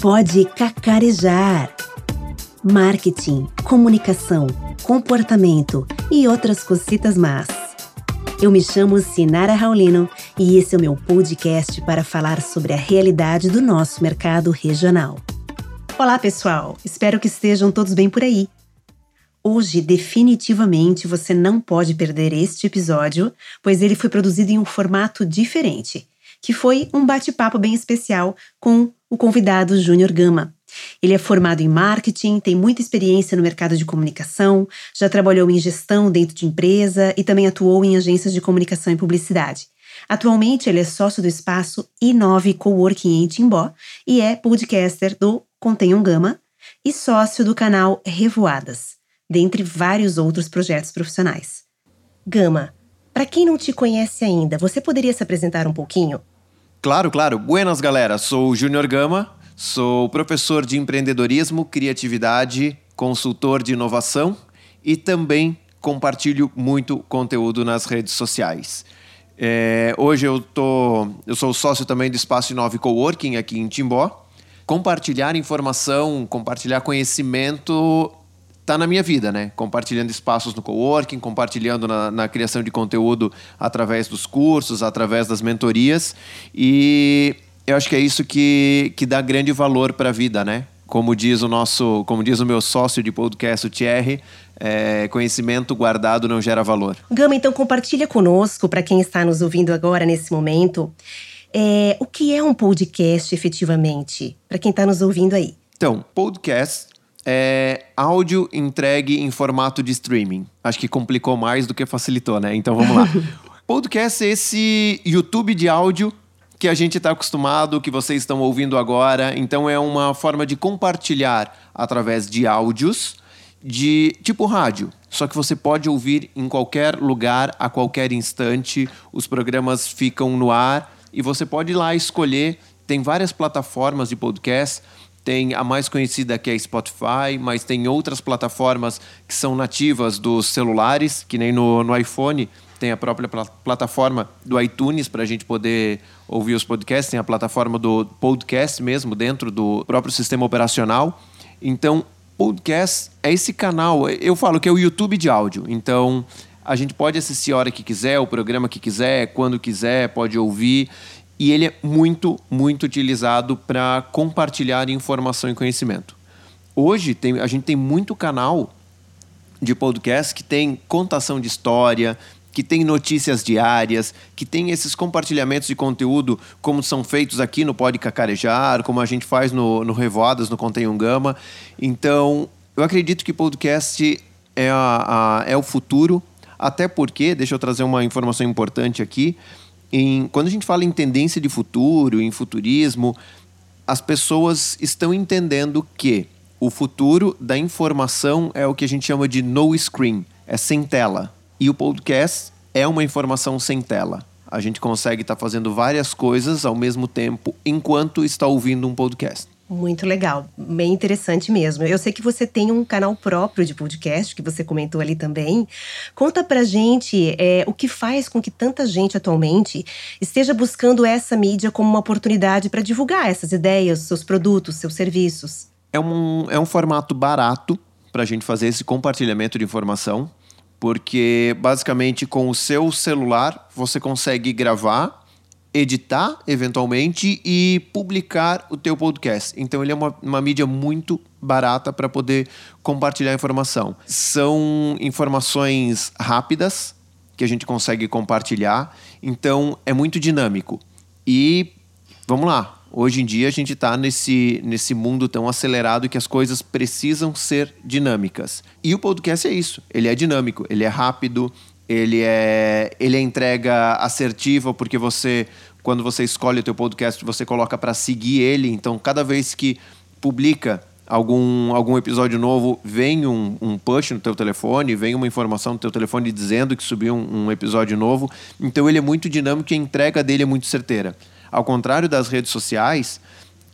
pode cacarejar. Marketing, comunicação, comportamento e outras cositas más. Eu me chamo Sinara Raulino e esse é o meu podcast para falar sobre a realidade do nosso mercado regional. Olá, pessoal! Espero que estejam todos bem por aí. Hoje, definitivamente, você não pode perder este episódio, pois ele foi produzido em um formato diferente, que foi um bate-papo bem especial com o convidado Júnior Gama. Ele é formado em marketing, tem muita experiência no mercado de comunicação, já trabalhou em gestão dentro de empresa e também atuou em agências de comunicação e publicidade. Atualmente, ele é sócio do espaço I9 Coworking em Timbó e é podcaster do Contém um Gama e sócio do canal Revoadas, dentre vários outros projetos profissionais. Gama, para quem não te conhece ainda, você poderia se apresentar um pouquinho? Claro, claro. Buenas, galera. Sou o Júnior Gama, sou professor de empreendedorismo, criatividade, consultor de inovação e também compartilho muito conteúdo nas redes sociais. É, hoje eu, tô, eu sou sócio também do Espaço 9 Coworking aqui em Timbó. Compartilhar informação, compartilhar conhecimento está na minha vida, né? Compartilhando espaços no coworking, compartilhando na, na, criação de conteúdo através dos cursos, através das mentorias. E eu acho que é isso que, que dá grande valor para a vida, né? Como diz o nosso, como diz o meu sócio de podcast, o Thierry, é, conhecimento guardado não gera valor. Gama, então compartilha conosco, para quem está nos ouvindo agora nesse momento, é, o que é um podcast efetivamente, para quem está nos ouvindo aí. Então, podcast é áudio entregue em formato de streaming. Acho que complicou mais do que facilitou, né? Então vamos lá. Podcast é esse YouTube de áudio que a gente está acostumado, que vocês estão ouvindo agora. Então é uma forma de compartilhar através de áudios de tipo rádio. Só que você pode ouvir em qualquer lugar, a qualquer instante. Os programas ficam no ar e você pode ir lá escolher. Tem várias plataformas de podcast tem a mais conhecida que é Spotify, mas tem outras plataformas que são nativas dos celulares, que nem no, no iPhone tem a própria pl plataforma do iTunes para a gente poder ouvir os podcasts, tem a plataforma do podcast mesmo dentro do próprio sistema operacional. Então, podcast é esse canal, eu falo que é o YouTube de áudio. Então, a gente pode assistir a hora que quiser, o programa que quiser, quando quiser, pode ouvir e ele é muito, muito utilizado para compartilhar informação e conhecimento. Hoje tem, a gente tem muito canal de podcast que tem contação de história, que tem notícias diárias, que tem esses compartilhamentos de conteúdo como são feitos aqui no Pode Cacarejar, como a gente faz no, no Revoadas, no Contém um Gama. Então, eu acredito que podcast é, a, a, é o futuro, até porque, deixa eu trazer uma informação importante aqui, em, quando a gente fala em tendência de futuro, em futurismo, as pessoas estão entendendo que o futuro da informação é o que a gente chama de no screen, é sem tela. E o podcast é uma informação sem tela. A gente consegue estar tá fazendo várias coisas ao mesmo tempo enquanto está ouvindo um podcast. Muito legal, bem interessante mesmo. Eu sei que você tem um canal próprio de podcast, que você comentou ali também. Conta pra gente é, o que faz com que tanta gente atualmente esteja buscando essa mídia como uma oportunidade para divulgar essas ideias, seus produtos, seus serviços. É um, é um formato barato para a gente fazer esse compartilhamento de informação, porque basicamente com o seu celular você consegue gravar editar eventualmente e publicar o teu podcast. Então ele é uma, uma mídia muito barata para poder compartilhar informação. São informações rápidas que a gente consegue compartilhar, então é muito dinâmico. E vamos lá, hoje em dia a gente está nesse, nesse mundo tão acelerado que as coisas precisam ser dinâmicas. E o podcast é isso, ele é dinâmico, ele é rápido, ele é, ele é entrega assertiva porque você, quando você escolhe o teu podcast, você coloca para seguir ele. Então, cada vez que publica algum, algum episódio novo, vem um, um push no teu telefone, vem uma informação no teu telefone dizendo que subiu um, um episódio novo. Então, ele é muito dinâmico e a entrega dele é muito certeira. Ao contrário das redes sociais,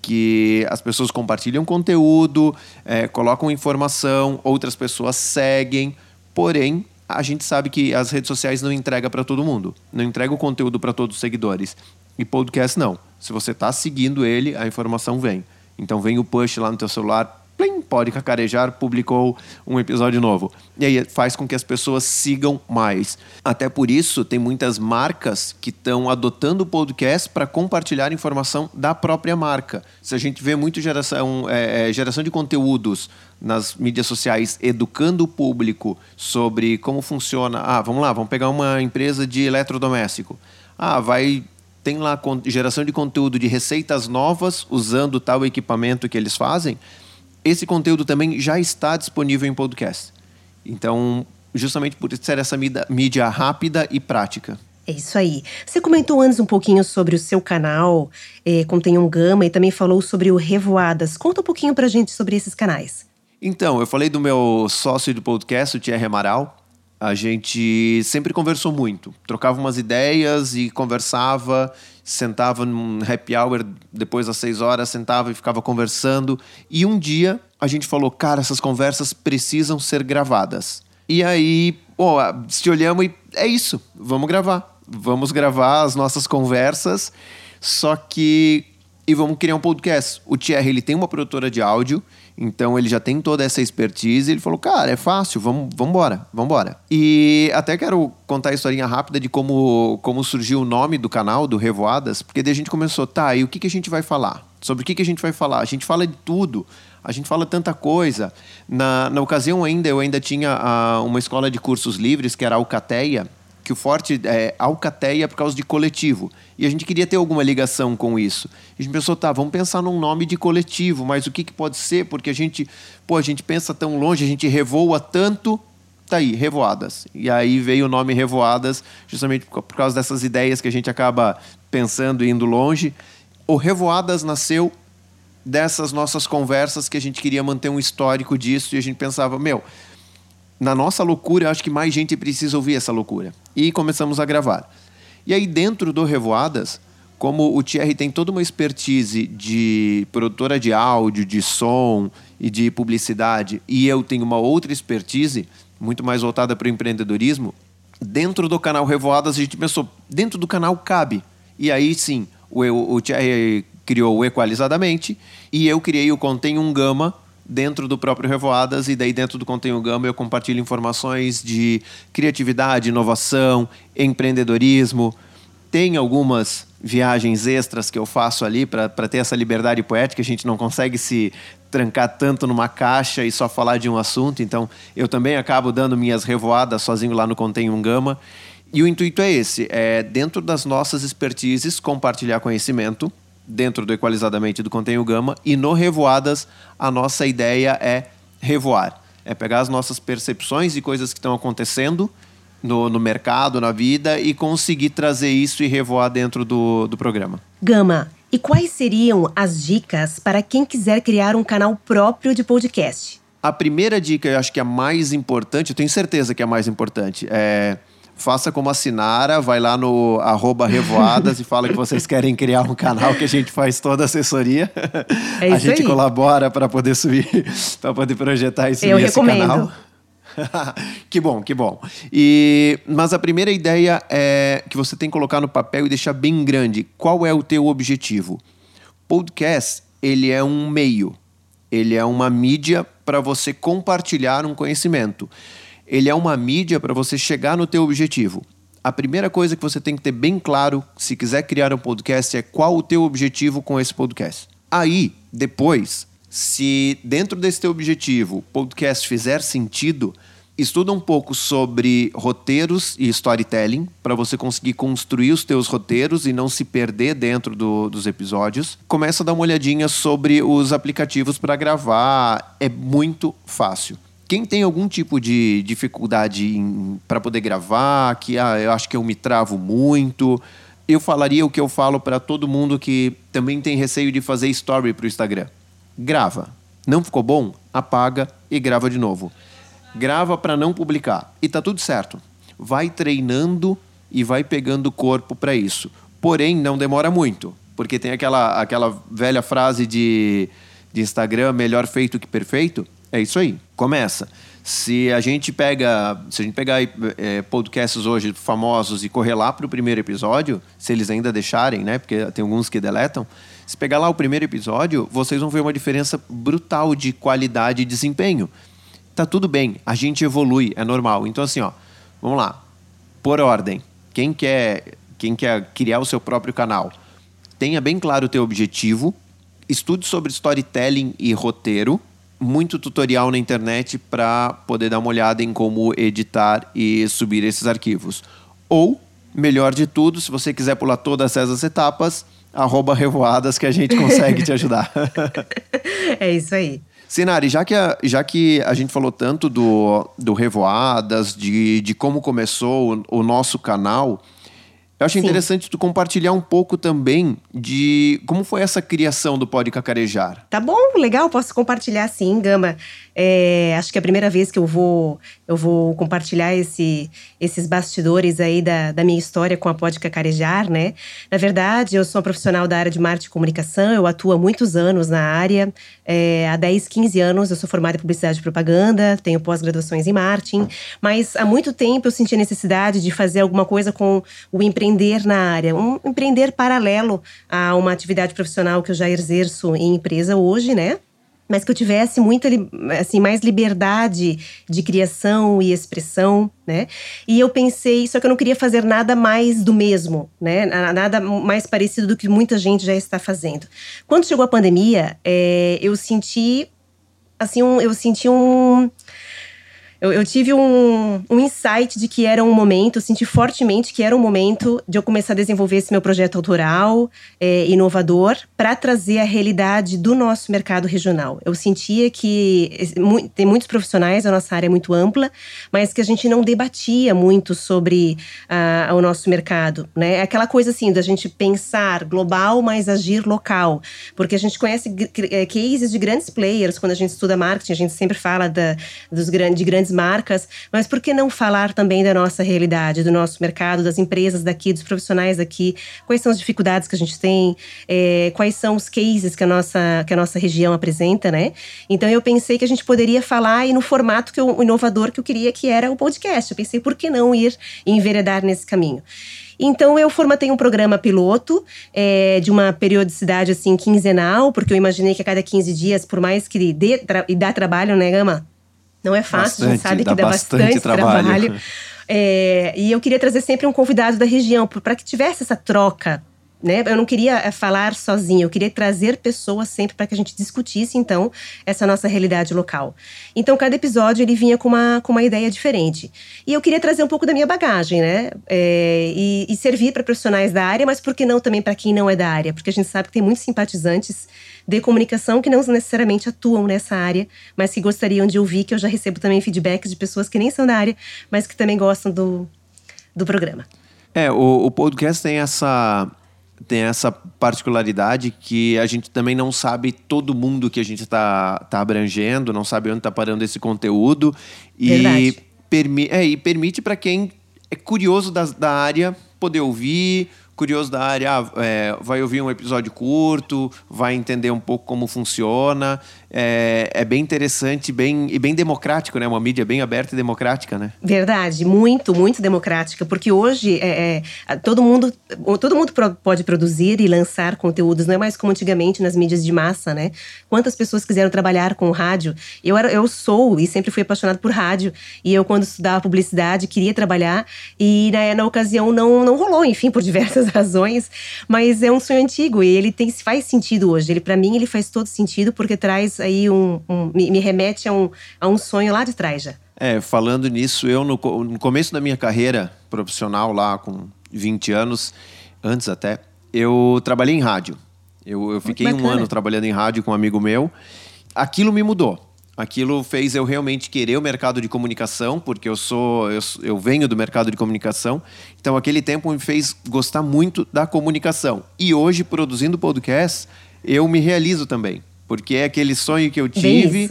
que as pessoas compartilham conteúdo, é, colocam informação, outras pessoas seguem, porém a gente sabe que as redes sociais não entregam para todo mundo, não entrega o conteúdo para todos os seguidores. E podcast não. Se você está seguindo ele, a informação vem. Então vem o push lá no teu celular, plim, pode cacarejar, publicou um episódio novo. E aí faz com que as pessoas sigam mais. Até por isso, tem muitas marcas que estão adotando o podcast para compartilhar informação da própria marca. Se a gente vê muito geração, é, é, geração de conteúdos nas mídias sociais educando o público sobre como funciona. Ah, vamos lá, vamos pegar uma empresa de eletrodoméstico. Ah, vai tem lá geração de conteúdo de receitas novas usando tal equipamento que eles fazem esse conteúdo também já está disponível em podcast. Então, justamente por ser essa mídia rápida e prática. É isso aí. Você comentou antes um pouquinho sobre o seu canal, é, contém um Gama, e também falou sobre o Revoadas. Conta um pouquinho pra gente sobre esses canais. Então, eu falei do meu sócio de podcast, o Thierry Amaral. A gente sempre conversou muito, trocava umas ideias e conversava sentava num happy hour depois das seis horas, sentava e ficava conversando. E um dia a gente falou, cara, essas conversas precisam ser gravadas. E aí, oh, se olhamos e é isso, vamos gravar. Vamos gravar as nossas conversas, só que. E vamos criar um podcast. O Thierry, ele tem uma produtora de áudio então ele já tem toda essa expertise. Ele falou, cara, é fácil, vamos, embora, vamos embora. E até quero contar a historinha rápida de como, como surgiu o nome do canal, do Revoadas, porque daí a gente começou, tá, e o que, que a gente vai falar? Sobre o que, que a gente vai falar? A gente fala de tudo, a gente fala tanta coisa. Na, na ocasião ainda, eu ainda tinha a, uma escola de cursos livres, que era a Alcateia, que o forte é Alcateia por causa de coletivo. E a gente queria ter alguma ligação com isso. A gente pensou, tá, vamos pensar num nome de coletivo, mas o que, que pode ser? Porque a gente, pô, a gente pensa tão longe, a gente revoa tanto, tá aí, Revoadas. E aí veio o nome Revoadas, justamente por causa dessas ideias que a gente acaba pensando e indo longe. O Revoadas nasceu dessas nossas conversas que a gente queria manter um histórico disso e a gente pensava, meu, na nossa loucura, acho que mais gente precisa ouvir essa loucura. E começamos a gravar. E aí, dentro do Revoadas, como o Thierry tem toda uma expertise de produtora de áudio, de som e de publicidade, e eu tenho uma outra expertise, muito mais voltada para o empreendedorismo, dentro do canal Revoadas, a gente pensou, dentro do canal cabe. E aí sim, o, o Thierry criou o Equalizadamente e eu criei o Contém um Gama, dentro do próprio Revoadas e daí dentro do Conteúdo Gama eu compartilho informações de criatividade, inovação, empreendedorismo. Tem algumas viagens extras que eu faço ali para ter essa liberdade poética. A gente não consegue se trancar tanto numa caixa e só falar de um assunto. Então eu também acabo dando minhas revoadas sozinho lá no Conteúdo Gama. E o intuito é esse: é dentro das nossas expertises compartilhar conhecimento dentro do Equalizadamente do Contenho Gama. E no Revoadas, a nossa ideia é revoar. É pegar as nossas percepções e coisas que estão acontecendo no, no mercado, na vida, e conseguir trazer isso e revoar dentro do, do programa. Gama, e quais seriam as dicas para quem quiser criar um canal próprio de podcast? A primeira dica, eu acho que é a mais importante, eu tenho certeza que é a mais importante, é faça como a Sinara, vai lá no arroba Revoadas e fala que vocês querem criar um canal que a gente faz toda a assessoria. É a gente aí. colabora para poder subir, para poder projetar e subir Eu esse recomendo. canal. que bom, que bom. E, mas a primeira ideia é que você tem que colocar no papel e deixar bem grande. Qual é o teu objetivo? Podcast, ele é um meio. Ele é uma mídia para você compartilhar um conhecimento ele é uma mídia para você chegar no teu objetivo. A primeira coisa que você tem que ter bem claro, se quiser criar um podcast, é qual o teu objetivo com esse podcast. Aí, depois, se dentro desse teu objetivo podcast fizer sentido, estuda um pouco sobre roteiros e storytelling para você conseguir construir os teus roteiros e não se perder dentro do, dos episódios. Começa a dar uma olhadinha sobre os aplicativos para gravar, é muito fácil. Quem tem algum tipo de dificuldade para poder gravar, que ah, eu acho que eu me travo muito, eu falaria o que eu falo para todo mundo que também tem receio de fazer story para o Instagram. Grava. Não ficou bom? Apaga e grava de novo. Grava para não publicar. E tá tudo certo. Vai treinando e vai pegando corpo para isso. Porém, não demora muito, porque tem aquela, aquela velha frase de, de Instagram, melhor feito que perfeito. É isso aí. Começa. Se a gente pega, se a gente pegar é, podcasts hoje famosos e correr lá para o primeiro episódio, se eles ainda deixarem, né? Porque tem alguns que deletam. Se pegar lá o primeiro episódio, vocês vão ver uma diferença brutal de qualidade e desempenho. Tá tudo bem, a gente evolui, é normal. Então, assim, ó, vamos lá. Por ordem. Quem quer, quem quer criar o seu próprio canal, tenha bem claro o teu objetivo, estude sobre storytelling e roteiro, muito tutorial na internet para poder dar uma olhada em como editar e subir esses arquivos. Ou, melhor de tudo, se você quiser pular todas essas etapas, arroba revoadas que a gente consegue te ajudar. é isso aí. Sinari, já que a, já que a gente falou tanto do, do Revoadas, de, de como começou o, o nosso canal, eu acho Sim. interessante tu compartilhar um pouco também de como foi essa criação do Pode Cacarejar. Tá bom, legal, posso compartilhar sim, Gama. É, acho que é a primeira vez que eu vou, eu vou compartilhar esse, esses bastidores aí da, da minha história com a Pode Cacarejar, né? Na verdade, eu sou uma profissional da área de marketing e comunicação, eu atuo há muitos anos na área, é, há 10, 15 anos eu sou formada em publicidade e propaganda, tenho pós-graduações em marketing, mas há muito tempo eu senti a necessidade de fazer alguma coisa com o empreender na área, um empreender paralelo a uma atividade profissional que eu já exerço em empresa hoje, né? Mas que eu tivesse muita assim mais liberdade de criação e expressão, né? E eu pensei, só que eu não queria fazer nada mais do mesmo, né? Nada mais parecido do que muita gente já está fazendo. Quando chegou a pandemia, é, eu senti assim um, eu senti um eu, eu tive um, um, insight de que era um momento, senti fortemente que era um momento de eu começar a desenvolver esse meu projeto autoral, é, inovador, para trazer a realidade do nosso mercado regional. Eu sentia que tem muitos profissionais, a nossa área é muito ampla, mas que a gente não debatia muito sobre uh, o nosso mercado. Né? É aquela coisa assim, da gente pensar global, mas agir local. Porque a gente conhece é, cases de grandes players, quando a gente estuda marketing, a gente sempre fala da, dos de grandes grandes marcas, mas por que não falar também da nossa realidade, do nosso mercado, das empresas daqui, dos profissionais daqui? Quais são as dificuldades que a gente tem? É, quais são os cases que a, nossa, que a nossa região apresenta, né? Então eu pensei que a gente poderia falar e no formato que eu, inovador que eu queria, que era o podcast. Eu pensei, por que não ir enveredar nesse caminho? Então eu formatei um programa piloto é, de uma periodicidade assim quinzenal, porque eu imaginei que a cada 15 dias, por mais que dê tra dá trabalho, né, Gama? Não é fácil, bastante, a gente sabe que dá, dá bastante, bastante, trabalho. trabalho. É, e eu queria trazer sempre um convidado da região para que tivesse essa troca né? Eu não queria eh, falar sozinha, eu queria trazer pessoas sempre para que a gente discutisse então essa nossa realidade local. Então cada episódio ele vinha com uma, com uma ideia diferente e eu queria trazer um pouco da minha bagagem, né? É, e, e, servir para profissionais da área, mas por que não também para quem não é da área? Porque a gente sabe que tem muitos simpatizantes de comunicação que não necessariamente atuam nessa área, mas que gostariam de ouvir, que eu já recebo também feedbacks de pessoas que nem são da área, mas que também gostam do, do programa. É, o, o podcast tem essa tem essa particularidade que a gente também não sabe todo mundo que a gente está tá abrangendo, não sabe onde está parando esse conteúdo. E, permi é, e permite para quem é curioso da, da área poder ouvir, curioso da área, ah, é, vai ouvir um episódio curto, vai entender um pouco como funciona. É, é, bem interessante bem, e bem democrático, né? Uma mídia bem aberta e democrática, né? Verdade, muito, muito democrática, porque hoje é, é todo mundo todo mundo pode produzir e lançar conteúdos, não é mais como antigamente nas mídias de massa, né? Quantas pessoas quiseram trabalhar com rádio? Eu, era, eu sou e sempre fui apaixonado por rádio, e eu, quando estudava publicidade, queria trabalhar, e na, na ocasião não, não rolou, enfim, por diversas razões, mas é um sonho antigo e ele tem faz sentido hoje. Ele para mim ele faz todo sentido porque traz aí um, um me, me, remete a um, a um sonho lá de trás já. É, falando nisso, eu no, no começo da minha carreira profissional lá com 20 anos, antes até, eu trabalhei em rádio. Eu, eu fiquei um ano trabalhando em rádio com um amigo meu. Aquilo me mudou aquilo fez eu realmente querer o mercado de comunicação, porque eu sou eu, eu, venho do mercado de comunicação. Então aquele tempo me fez gostar muito da comunicação. E hoje produzindo podcast, eu me realizo também, porque é aquele sonho que eu tive,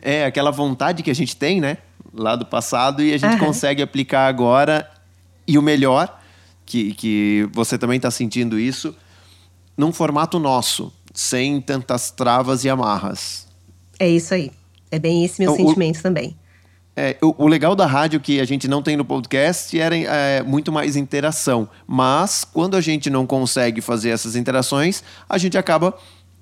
é aquela vontade que a gente tem, né, lá do passado e a gente uhum. consegue aplicar agora e o melhor que, que você também está sentindo isso num formato nosso, sem tantas travas e amarras. É isso aí. É bem esse meu então, sentimento o, também. É, o, o, legal da rádio que a gente não tem no podcast era é, muito mais interação. Mas quando a gente não consegue fazer essas interações, a gente acaba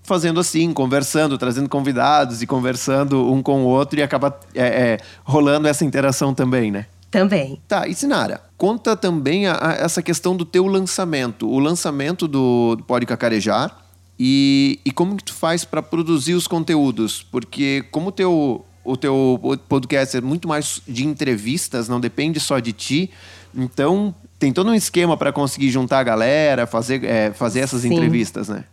fazendo assim, conversando, trazendo convidados e conversando um com o outro e acaba é, é, rolando essa interação também, né? Também. Tá, e Sinara, conta também a, a, essa questão do teu lançamento, o lançamento do, do Pode Cacarejar e, e como que tu faz para produzir os conteúdos, porque como teu, o teu podcast é muito mais de entrevistas, não depende só de ti, então tem todo um esquema para conseguir juntar a galera, fazer, é, fazer essas Sim. entrevistas, né?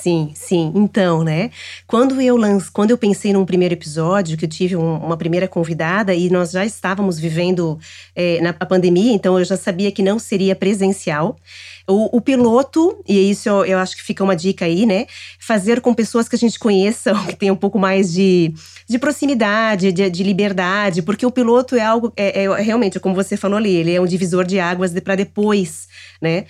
Sim, sim. Então, né? Quando eu lance, quando eu pensei num primeiro episódio, que eu tive um, uma primeira convidada e nós já estávamos vivendo é, na pandemia, então eu já sabia que não seria presencial. O, o, piloto, e isso eu, eu, acho que fica uma dica aí, né? Fazer com pessoas que a gente conheça, que tem um pouco mais de, de proximidade, de, de liberdade, porque o piloto é algo, é, é, realmente, como você falou ali, ele é um divisor de águas de, para depois, né?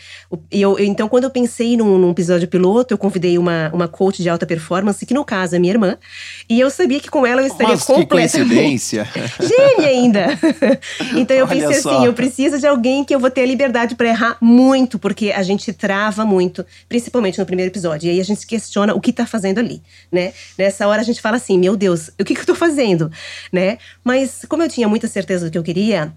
E eu, então, quando eu pensei num, num, episódio piloto, eu convidei uma, uma coach de alta performance, que no caso é minha irmã, e eu sabia que com ela eu estaria Mas completamente. Que coincidência! Gênia ainda! então eu Olha pensei só. assim: eu preciso de alguém que eu vou ter a liberdade para errar muito, porque a gente trava muito, principalmente no primeiro episódio. E aí a gente questiona o que tá fazendo ali, né? Nessa hora a gente fala assim: meu Deus, o que, que eu tô fazendo, né? Mas como eu tinha muita certeza do que eu queria,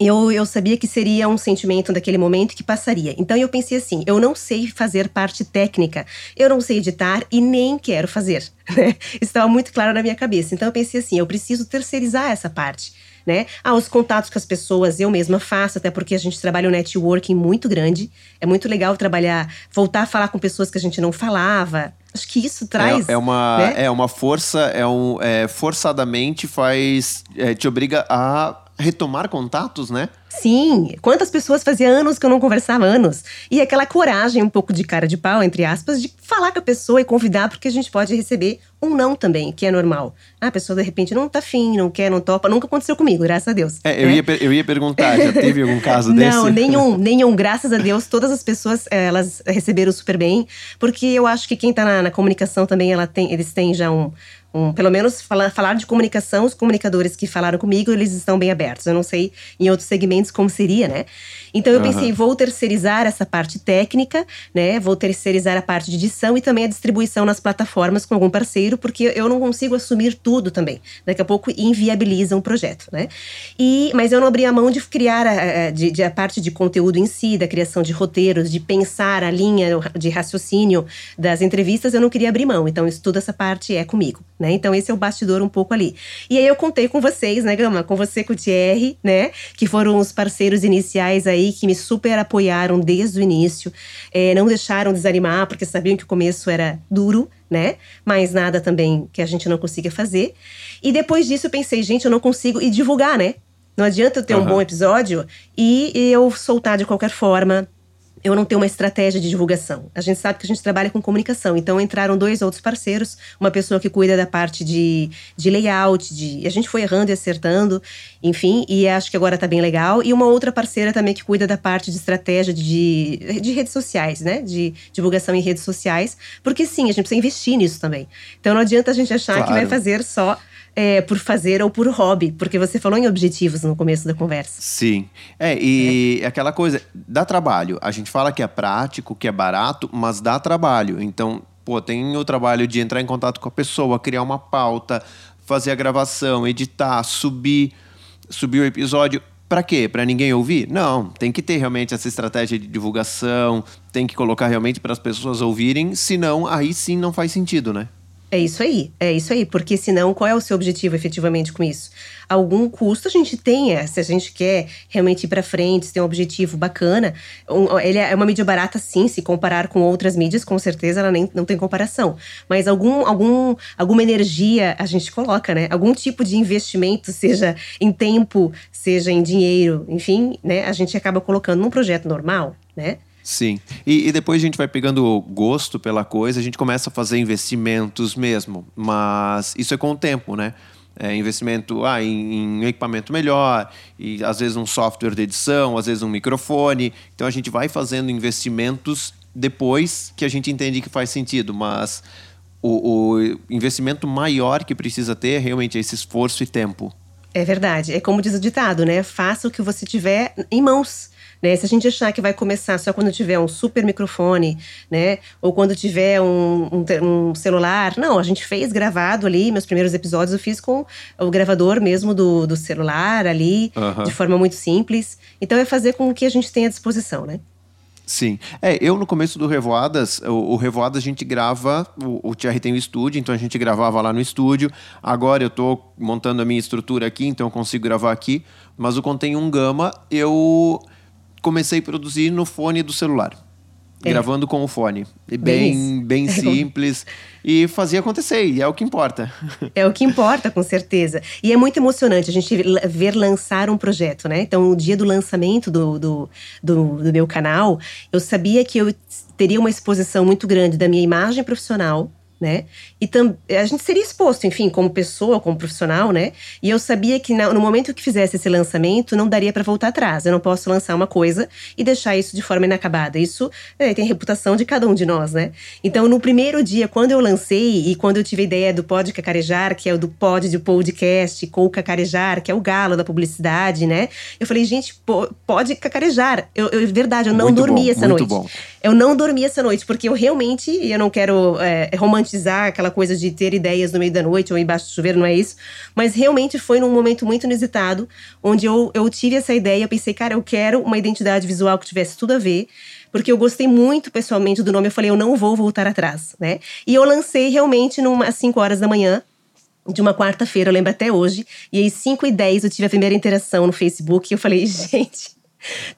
eu, eu sabia que seria um sentimento daquele momento que passaria. Então eu pensei assim: eu não sei fazer parte técnica, eu não sei editar e nem quero fazer. Né? Estava muito claro na minha cabeça. Então eu pensei assim: eu preciso terceirizar essa parte né? Ah, os contatos com as pessoas eu mesma faço, até porque a gente trabalha um networking muito grande. É muito legal trabalhar, voltar a falar com pessoas que a gente não falava. Acho que isso traz. É, é uma, né? é uma força, é um, é, forçadamente faz. É, te obriga a retomar contatos, né? Sim, quantas pessoas fazia anos que eu não conversava anos. E aquela coragem, um pouco de cara de pau, entre aspas, de falar com a pessoa e convidar, porque a gente pode receber um não também, que é normal. Ah, a pessoa de repente não tá afim, não quer, não topa. Nunca aconteceu comigo, graças a Deus. É, eu, né? ia, eu ia perguntar, já teve algum caso desse? Não, nenhum, nenhum. Graças a Deus, todas as pessoas, eh, elas receberam super bem, porque eu acho que quem tá na, na comunicação também, ela tem, eles têm já um, um, pelo menos falar, falar de comunicação, os comunicadores que falaram comigo, eles estão bem abertos. Eu não sei em outros segmentos como seria, né? Então eu uhum. pensei, vou terceirizar essa parte técnica, né? Vou terceirizar a parte de edição e também a distribuição nas plataformas com algum parceiro, porque eu não consigo assumir tudo também. Daqui a pouco inviabiliza um projeto, né? E, mas eu não abri a mão de criar a, de, de a parte de conteúdo em si, da criação de roteiros, de pensar a linha de raciocínio das entrevistas, eu não queria abrir mão. Então, isso, toda essa parte é comigo, né? Então, esse é o bastidor um pouco ali. E aí eu contei com vocês, né, Gama? Com você, com o Thierry, né? Que foram os parceiros iniciais aí que me super apoiaram desde o início, é, não deixaram desanimar, porque sabiam que o começo era duro, né? Mas nada também que a gente não consiga fazer. E depois disso eu pensei, gente, eu não consigo e divulgar, né? Não adianta eu ter uhum. um bom episódio e eu soltar de qualquer forma, eu não tenho uma estratégia de divulgação. A gente sabe que a gente trabalha com comunicação, então entraram dois outros parceiros, uma pessoa que cuida da parte de, de layout, de, a gente foi errando e acertando, enfim, e acho que agora tá bem legal, e uma outra parceira também que cuida da parte de estratégia de, de redes sociais, né, de divulgação em redes sociais, porque sim, a gente precisa investir nisso também. Então não adianta a gente achar claro. que vai fazer só é, por fazer ou por hobby, porque você falou em objetivos no começo da conversa. Sim. É, e é. aquela coisa, dá trabalho. A gente fala que é prático, que é barato, mas dá trabalho. Então, pô, tem o trabalho de entrar em contato com a pessoa, criar uma pauta, fazer a gravação, editar, subir, subir o episódio. Para quê? Para ninguém ouvir? Não, tem que ter realmente essa estratégia de divulgação, tem que colocar realmente para as pessoas ouvirem, senão aí sim não faz sentido, né? É isso aí, é isso aí, porque senão qual é o seu objetivo efetivamente com isso? Algum custo a gente tem, é, se a gente quer realmente ir para frente, se tem um objetivo bacana, um, ele é uma mídia barata sim, se comparar com outras mídias, com certeza ela nem, não tem comparação, mas algum, algum, alguma energia a gente coloca, né? Algum tipo de investimento, seja em tempo, seja em dinheiro, enfim, né? A gente acaba colocando num projeto normal, né? Sim. E, e, depois a gente vai pegando gosto pela coisa, a gente começa a fazer investimentos mesmo. Mas isso é com o tempo, né? É, investimento ah, em, em, equipamento melhor, e às vezes um software de edição, às vezes um microfone. Então a gente vai fazendo investimentos depois que a gente entende que faz sentido. Mas o, o investimento maior que precisa ter é realmente esse esforço e tempo. É verdade. É como diz o ditado, né? Faça o que você tiver em mãos. Né? Se a gente achar que vai começar só quando tiver um super microfone, né? Ou quando tiver um, um, um, celular. Não, a gente fez gravado ali. Meus primeiros episódios eu fiz com o gravador mesmo do, do celular ali, uhum. de forma muito simples. Então é fazer com o que a gente tem à disposição, né? Sim. É, eu no começo do Revoadas, o, o Revoadas a gente grava, o, o TR tem o estúdio, então a gente gravava lá no estúdio. Agora eu estou montando a minha estrutura aqui, então eu consigo gravar aqui. Mas o Contém um Gama, eu comecei a produzir no fone do celular. É. Gravando com o fone. E bem, bem, bem simples. e fazia acontecer, e é o que importa. É o que importa, com certeza. E é muito emocionante a gente ver lançar um projeto, né? Então, o dia do lançamento do, do, do, do meu canal, eu sabia que eu teria uma exposição muito grande da minha imagem profissional né? E a gente seria exposto, enfim, como pessoa, como profissional, né? E eu sabia que no momento que fizesse esse lançamento, não daria para voltar atrás. Eu não posso lançar uma coisa e deixar isso de forma inacabada. Isso é, tem a reputação de cada um de nós, né? Então, no primeiro dia, quando eu lancei e quando eu tive a ideia do Pod Cacarejar, que é o do Pod de podcast, com o Cacarejar, que é o galo da publicidade, né? Eu falei, gente, pode cacarejar. Eu, eu verdade, eu não muito dormi bom, essa noite. Bom. Eu não dormi essa noite, porque eu realmente, eu não quero é, romantizar aquela coisa de ter ideias no meio da noite ou embaixo do chuveiro, não é isso. Mas realmente foi num momento muito inusitado, onde eu, eu tive essa ideia, eu pensei, cara, eu quero uma identidade visual que tivesse tudo a ver porque eu gostei muito pessoalmente do nome. Eu falei, eu não vou voltar atrás, né? E eu lancei realmente às 5 horas da manhã. De uma quarta-feira, eu lembro até hoje. E aí, 5 e 10, eu tive a primeira interação no Facebook. E eu falei, gente,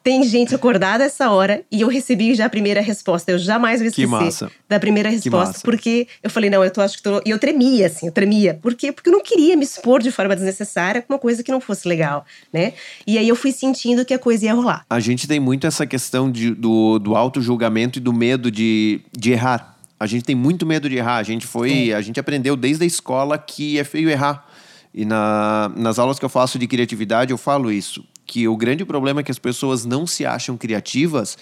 tem gente acordada essa hora e eu recebi já a primeira resposta. Eu jamais vou esquecer da primeira resposta, porque eu falei, não, eu tô, acho que tô. E eu tremia, assim, eu tremia. Por quê? Porque eu não queria me expor de forma desnecessária com uma coisa que não fosse legal, né? E aí eu fui sentindo que a coisa ia rolar. A gente tem muito essa questão de, do, do auto-julgamento e do medo de, de errar. A gente tem muito medo de errar. A gente foi. É. A gente aprendeu desde a escola que é feio errar. E na, nas aulas que eu faço de criatividade, eu falo isso que o grande problema é que as pessoas não se acham criativas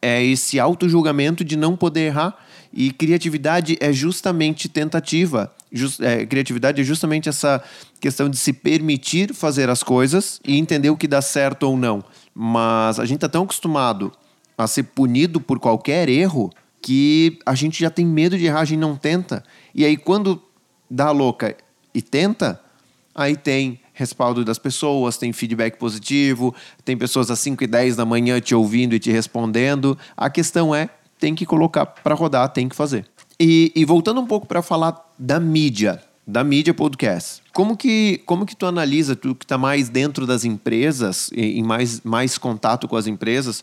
é esse auto-julgamento de não poder errar. E criatividade é justamente tentativa. Just, é, criatividade é justamente essa questão de se permitir fazer as coisas e entender o que dá certo ou não. Mas a gente está tão acostumado a ser punido por qualquer erro que a gente já tem medo de errar, a gente não tenta. E aí, quando dá louca e tenta, aí tem respaldo das pessoas, tem feedback positivo, tem pessoas às 5 e 10 da manhã te ouvindo e te respondendo. A questão é, tem que colocar para rodar, tem que fazer. E, e voltando um pouco para falar da mídia, da mídia podcast. Como que, como que tu analisa, tu que está mais dentro das empresas, em mais, mais contato com as empresas,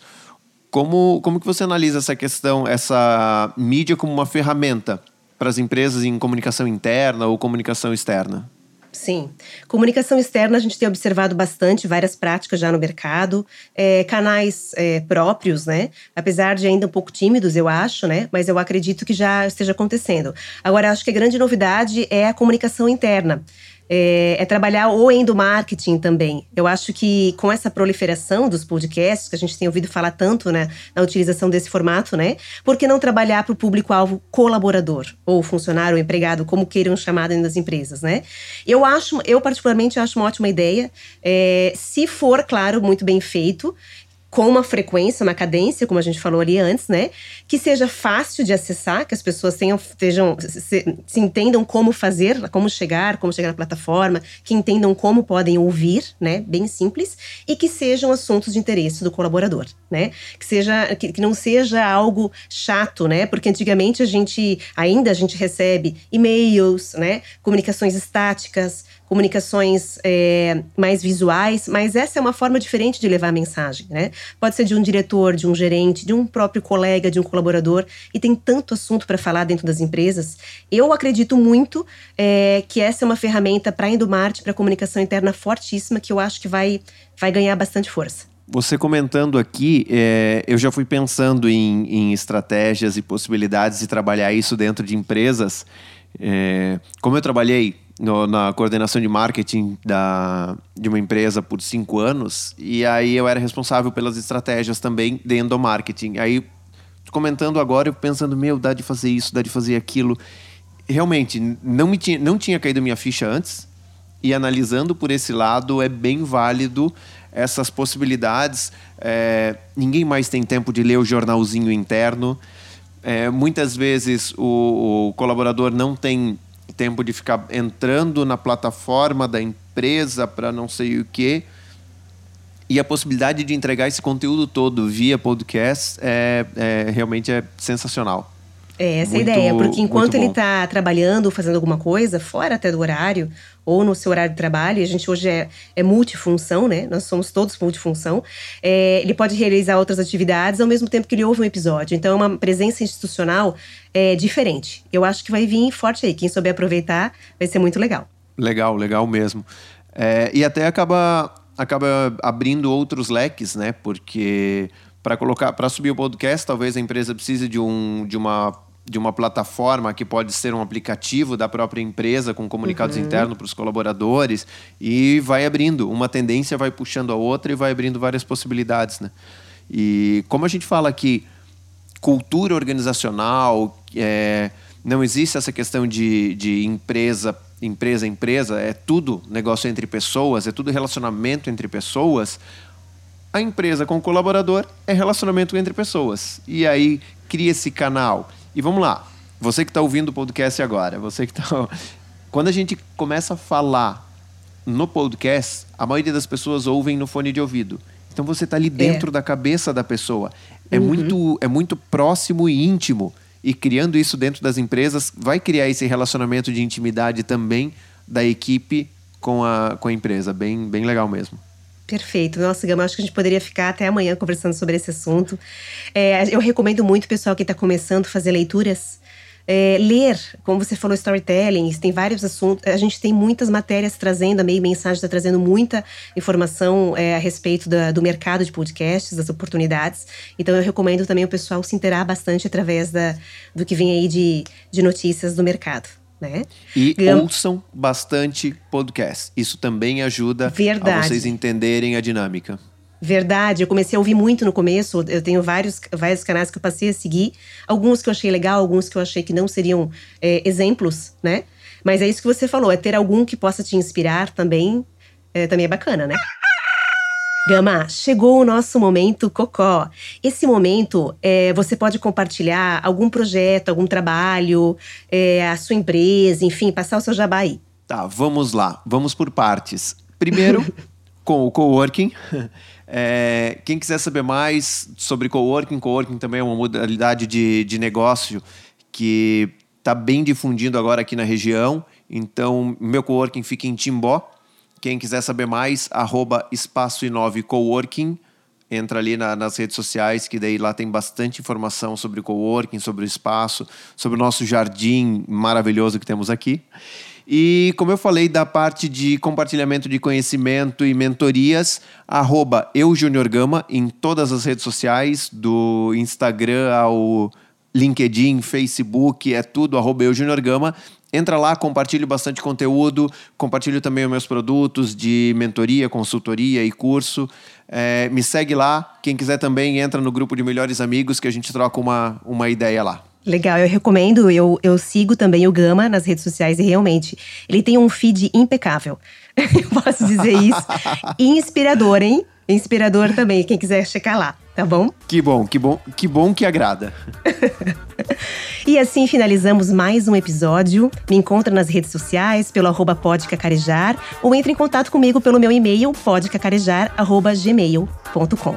como, como que você analisa essa questão, essa mídia como uma ferramenta para as empresas em comunicação interna ou comunicação externa? Sim. Comunicação externa, a gente tem observado bastante, várias práticas já no mercado, é, canais é, próprios, né? Apesar de ainda um pouco tímidos, eu acho, né? Mas eu acredito que já esteja acontecendo. Agora, acho que a grande novidade é a comunicação interna é, é, trabalhar o endomarketing também. Eu acho que com essa proliferação dos podcasts, que a gente tem ouvido falar tanto né, na utilização desse formato, né? Por que não trabalhar para o público-alvo colaborador, ou funcionário, ou empregado, como queiram chamar dentro das empresas, né? Eu acho, eu particularmente acho uma ótima ideia, é, se for, claro, muito bem feito com uma frequência, uma cadência, como a gente falou ali antes, né? Que seja fácil de acessar, que as pessoas tenham, estejam, se, se, entendam como fazer, como chegar, como chegar na plataforma, que entendam como podem ouvir, né? Bem simples, e que sejam assuntos de interesse do colaborador, né? Que seja, que, que não seja algo chato, né? Porque antigamente a gente, ainda a gente recebe e-mails, né? Comunicações estáticas, comunicações é, mais visuais, mas essa é uma forma diferente de levar a mensagem, né? Pode ser de um diretor, de um gerente, de um próprio colega, de um colaborador, e tem tanto assunto para falar dentro das empresas. Eu acredito muito é, que essa é uma ferramenta para a para comunicação interna fortíssima, que eu acho que vai, vai ganhar bastante força. Você comentando aqui, é, eu já fui pensando em, em, estratégias e possibilidades de trabalhar isso dentro de empresas. É, como eu trabalhei no, na coordenação de marketing da, de uma empresa por cinco anos. E aí eu era responsável pelas estratégias também dentro do marketing. Aí, comentando agora, eu pensando, meu, dá de fazer isso, dá de fazer aquilo. Realmente, não, me tinha, não tinha caído minha ficha antes. e analisando por esse lado, é bem válido essas possibilidades. É, ninguém mais tem tempo de ler o jornalzinho interno. É, muitas vezes o, o, colaborador não tem tempo de ficar entrando na plataforma da empresa para não sei o que. E a possibilidade de entregar esse conteúdo todo via podcast é, é realmente é sensacional. É essa muito, a ideia, porque enquanto ele está trabalhando, fazendo alguma coisa, fora até do horário, ou no seu horário de trabalho, e a gente hoje é, é multifunção, né? Nós somos todos multifunção. É, ele pode realizar outras atividades ao mesmo tempo que ele ouve um episódio. Então, é uma presença institucional é, diferente. Eu acho que vai vir forte aí. Quem souber aproveitar, vai ser muito legal. Legal, legal mesmo. É, e até acaba, acaba abrindo outros leques, né? Porque para colocar, para subir o podcast, talvez a empresa precise de, um, de uma de uma plataforma que pode ser um aplicativo da própria empresa com comunicados uhum. internos para os colaboradores e vai abrindo. Uma tendência vai puxando a outra e vai abrindo várias possibilidades. Né? E como a gente fala aqui, cultura organizacional, é, não existe essa questão de, de empresa, empresa, empresa, é tudo negócio entre pessoas, é tudo relacionamento entre pessoas. A empresa com o colaborador é relacionamento entre pessoas. E aí cria esse canal e vamos lá. Você que está ouvindo o podcast agora, você que está. Quando a gente começa a falar no podcast, a maioria das pessoas ouvem no fone de ouvido. Então você está ali é. dentro é. da cabeça da pessoa. É, uhum. muito, é muito próximo e íntimo. E criando isso dentro das empresas, vai criar esse relacionamento de intimidade também da equipe com a, com a empresa. Bem, bem legal mesmo. Perfeito. Nossa, Gama, acho que a gente poderia ficar até amanhã conversando sobre esse assunto. É, eu recomendo muito, pessoal que está começando a fazer leituras, é, ler, como você falou, storytelling, tem vários assuntos. A gente tem muitas matérias trazendo, a meio mensagem está trazendo muita informação é, a respeito da, do mercado de podcasts, das oportunidades. Então eu recomendo também o pessoal se interar bastante através da, do que vem aí de, de notícias do mercado né? E ouçam bastante podcast. Isso também ajuda Verdade. a vocês entenderem a dinâmica. Verdade, eu comecei a ouvir muito no começo. Eu tenho vários, vários canais que eu passei a seguir. Alguns que eu achei legal, alguns que eu achei que não seriam é, exemplos, né? Mas é isso que você falou, é ter algum que possa te inspirar também. É, também é bacana, né? Gama, chegou o nosso momento cocó. Esse momento, é, você pode compartilhar algum projeto, algum trabalho, é, a sua empresa, enfim, passar o seu jabá aí. Tá, vamos lá. Vamos por partes. Primeiro, com o coworking. É, quem quiser saber mais sobre coworking, coworking também é uma modalidade de, de negócio que está bem difundindo agora aqui na região. Então, meu coworking fica em Timbó, quem quiser saber mais, arroba Espaço Inove Coworking. Entra ali na, nas redes sociais, que daí lá tem bastante informação sobre o coworking, sobre o espaço, sobre o nosso jardim maravilhoso que temos aqui. E como eu falei da parte de compartilhamento de conhecimento e mentorias, arroba eujuniorgama em todas as redes sociais, do Instagram ao LinkedIn, Facebook, é tudo arroba eujuniorgama. Entra lá, compartilho bastante conteúdo, compartilho também os meus produtos de mentoria, consultoria e curso. É, me segue lá. Quem quiser também entra no grupo de melhores amigos que a gente troca uma, uma ideia lá. Legal, eu recomendo. Eu, eu sigo também o Gama nas redes sociais e realmente ele tem um feed impecável. eu posso dizer isso. Inspirador, hein? Inspirador também, quem quiser checar lá, tá bom? Que bom, que bom, que bom que agrada. e assim finalizamos mais um episódio. Me encontra nas redes sociais pelo arroba podcacarejar ou entre em contato comigo pelo meu e-mail podcacarejar.gmail.com.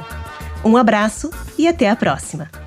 Um abraço e até a próxima!